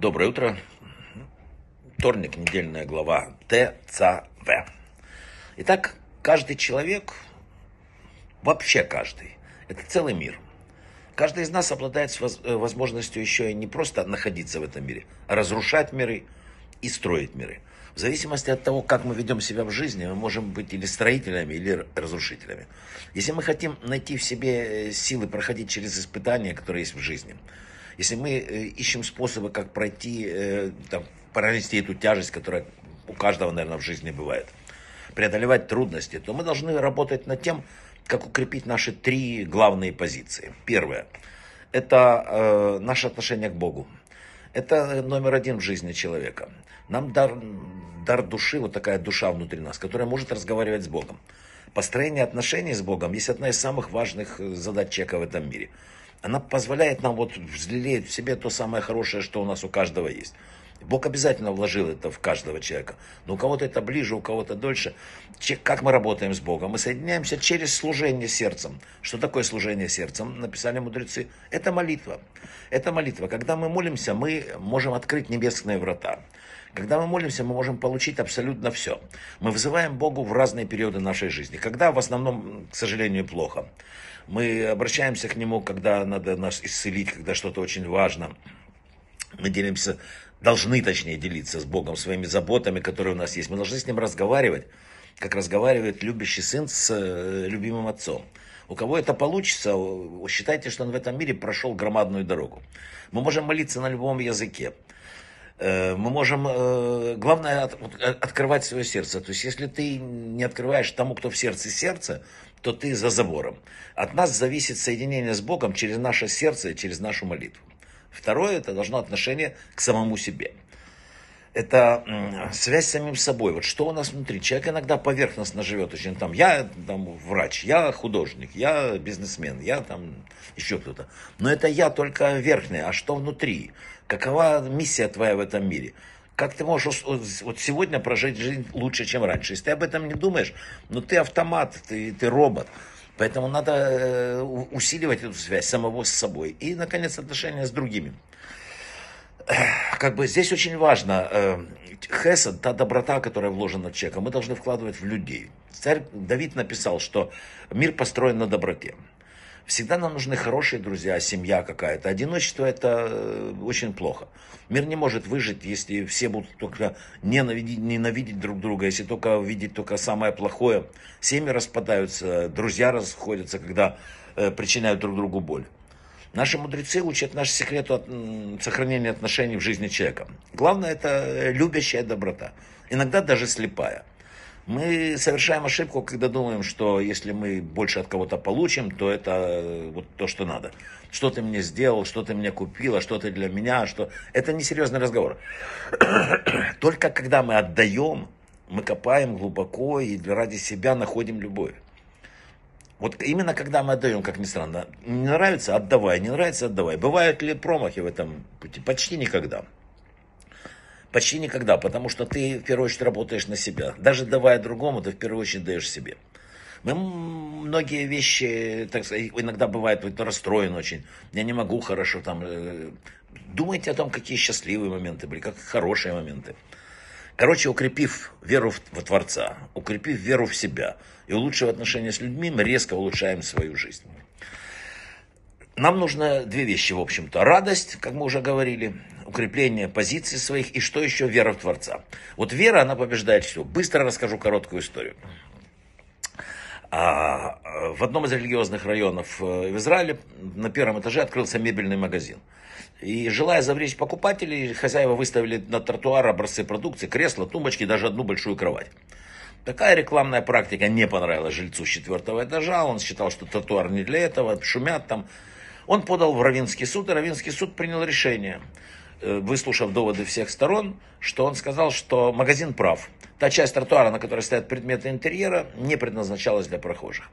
Доброе утро. Вторник, недельная глава ТЦВ. Итак, каждый человек, вообще каждый, это целый мир. Каждый из нас обладает э, возможностью еще и не просто находиться в этом мире, а разрушать миры и строить миры. В зависимости от того, как мы ведем себя в жизни, мы можем быть или строителями, или разрушителями. Если мы хотим найти в себе э, силы проходить через испытания, которые есть в жизни, если мы э, ищем способы, как пройти, э, там, пронести эту тяжесть, которая у каждого, наверное, в жизни бывает, преодолевать трудности, то мы должны работать над тем, как укрепить наши три главные позиции. Первое – это э, наше отношение к Богу. Это номер один в жизни человека. Нам дар, дар души, вот такая душа внутри нас, которая может разговаривать с Богом. Построение отношений с Богом есть одна из самых важных э, задач человека в этом мире – она позволяет нам вот взлелеять в себе то самое хорошее, что у нас у каждого есть. Бог обязательно вложил это в каждого человека. Но у кого-то это ближе, у кого-то дольше. Как мы работаем с Богом? Мы соединяемся через служение сердцем. Что такое служение сердцем? Написали мудрецы. Это молитва. Это молитва. Когда мы молимся, мы можем открыть небесные врата. Когда мы молимся, мы можем получить абсолютно все. Мы вызываем Богу в разные периоды нашей жизни. Когда в основном, к сожалению, плохо. Мы обращаемся к Нему, когда надо нас исцелить, когда что-то очень важно. Мы делимся, должны точнее делиться с Богом своими заботами, которые у нас есть. Мы должны с Ним разговаривать, как разговаривает любящий сын с э, любимым отцом. У кого это получится, считайте, что он в этом мире прошел громадную дорогу. Мы можем молиться на любом языке. Э, мы можем, э, главное, открывать свое сердце. То есть, если ты не открываешь тому, кто в сердце сердце, то ты за забором. От нас зависит соединение с Богом через наше сердце и через нашу молитву. Второе, это должно отношение к самому себе. Это связь с самим собой. Вот что у нас внутри. Человек иногда поверхностно живет очень там. Я там врач, я художник, я бизнесмен, я там еще кто-то. Но это я только верхний. А что внутри? Какова миссия твоя в этом мире? Как ты можешь вот сегодня прожить жизнь лучше, чем раньше? Если ты об этом не думаешь, ну ты автомат, ты, ты робот. Поэтому надо э, усиливать эту связь самого с собой. И, наконец, отношения с другими. Как бы здесь очень важно, э, хесед, та доброта, которая вложена в человека, мы должны вкладывать в людей. Царь Давид написал, что мир построен на доброте. Всегда нам нужны хорошие друзья, семья какая-то. Одиночество это э, очень плохо. Мир не может выжить, если все будут только ненавидеть, ненавидеть друг друга, если только видеть только самое плохое. Семьи распадаются, друзья расходятся, когда э, причиняют друг другу боль. Наши мудрецы учат наш секрет от, сохранения отношений в жизни человека. Главное это э, любящая доброта. Иногда даже слепая. Мы совершаем ошибку, когда думаем, что если мы больше от кого-то получим, то это э, вот то, что надо. Что ты мне сделал, что ты мне купила, что ты для меня, что... Это не серьезный разговор. Только когда мы отдаем, мы копаем глубоко и ради себя находим любовь. Вот именно когда мы отдаем, как ни странно, не нравится, отдавай, не нравится, отдавай. Бывают ли промахи в этом пути? Почти никогда. Почти никогда, потому что ты в первую очередь работаешь на себя. Даже давая другому, ты в первую очередь даешь себе. Мы многие вещи, так сказать, иногда бывает вот, расстроен очень. Я не могу хорошо там. Э, думайте о том, какие счастливые моменты были, как хорошие моменты. Короче, укрепив веру в, в Творца, укрепив веру в себя и улучшив отношения с людьми, мы резко улучшаем свою жизнь. Нам нужно две вещи, в общем-то. Радость, как мы уже говорили, укрепление позиций своих и что еще вера в Творца. Вот вера, она побеждает все. Быстро расскажу короткую историю. А, в одном из религиозных районов э, в Израиле на первом этаже открылся мебельный магазин. И желая завлечь покупателей, хозяева выставили на тротуар образцы продукции, кресла, тумбочки, даже одну большую кровать. Такая рекламная практика не понравилась жильцу четвертого этажа. Он считал, что тротуар не для этого, шумят там. Он подал в Равинский суд, и Равинский суд принял решение, э, выслушав доводы всех сторон, что он сказал, что магазин прав. Та часть тротуара, на которой стоят предметы интерьера, не предназначалась для прохожих.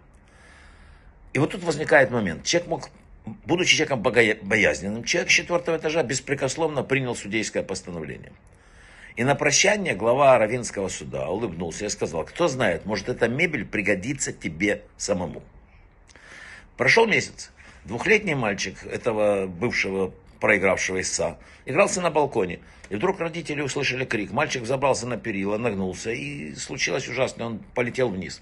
И вот тут возникает момент. Человек мог, будучи человеком боязненным, человек с четвертого этажа беспрекословно принял судейское постановление. И на прощание глава Равинского суда улыбнулся и сказал, кто знает, может эта мебель пригодится тебе самому. Прошел месяц. Двухлетний мальчик этого бывшего проигравшего истца, игрался на балконе. И вдруг родители услышали крик. Мальчик забрался на перила, нагнулся, и случилось ужасно, он полетел вниз.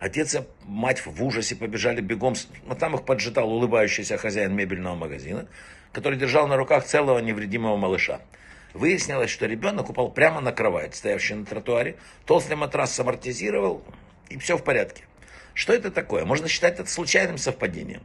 Отец и мать в ужасе побежали бегом, но там их поджидал улыбающийся хозяин мебельного магазина, который держал на руках целого невредимого малыша. Выяснилось, что ребенок упал прямо на кровать, стоявшую на тротуаре, толстый матрас самортизировал, и все в порядке. Что это такое? Можно считать это случайным совпадением.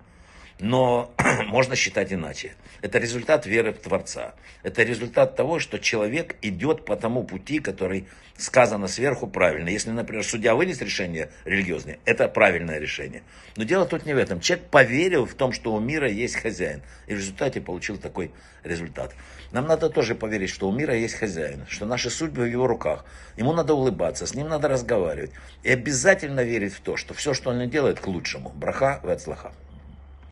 Но можно считать иначе. Это результат веры в Творца. Это результат того, что человек идет по тому пути, который сказано сверху правильно. Если, например, судья вынес решение религиозное, это правильное решение. Но дело тут не в этом. Человек поверил в том, что у мира есть хозяин. И в результате получил такой результат. Нам надо тоже поверить, что у мира есть хозяин, что наши судьбы в его руках. Ему надо улыбаться, с ним надо разговаривать. И обязательно верить в то, что все, что он делает, к лучшему. Браха в отслаха.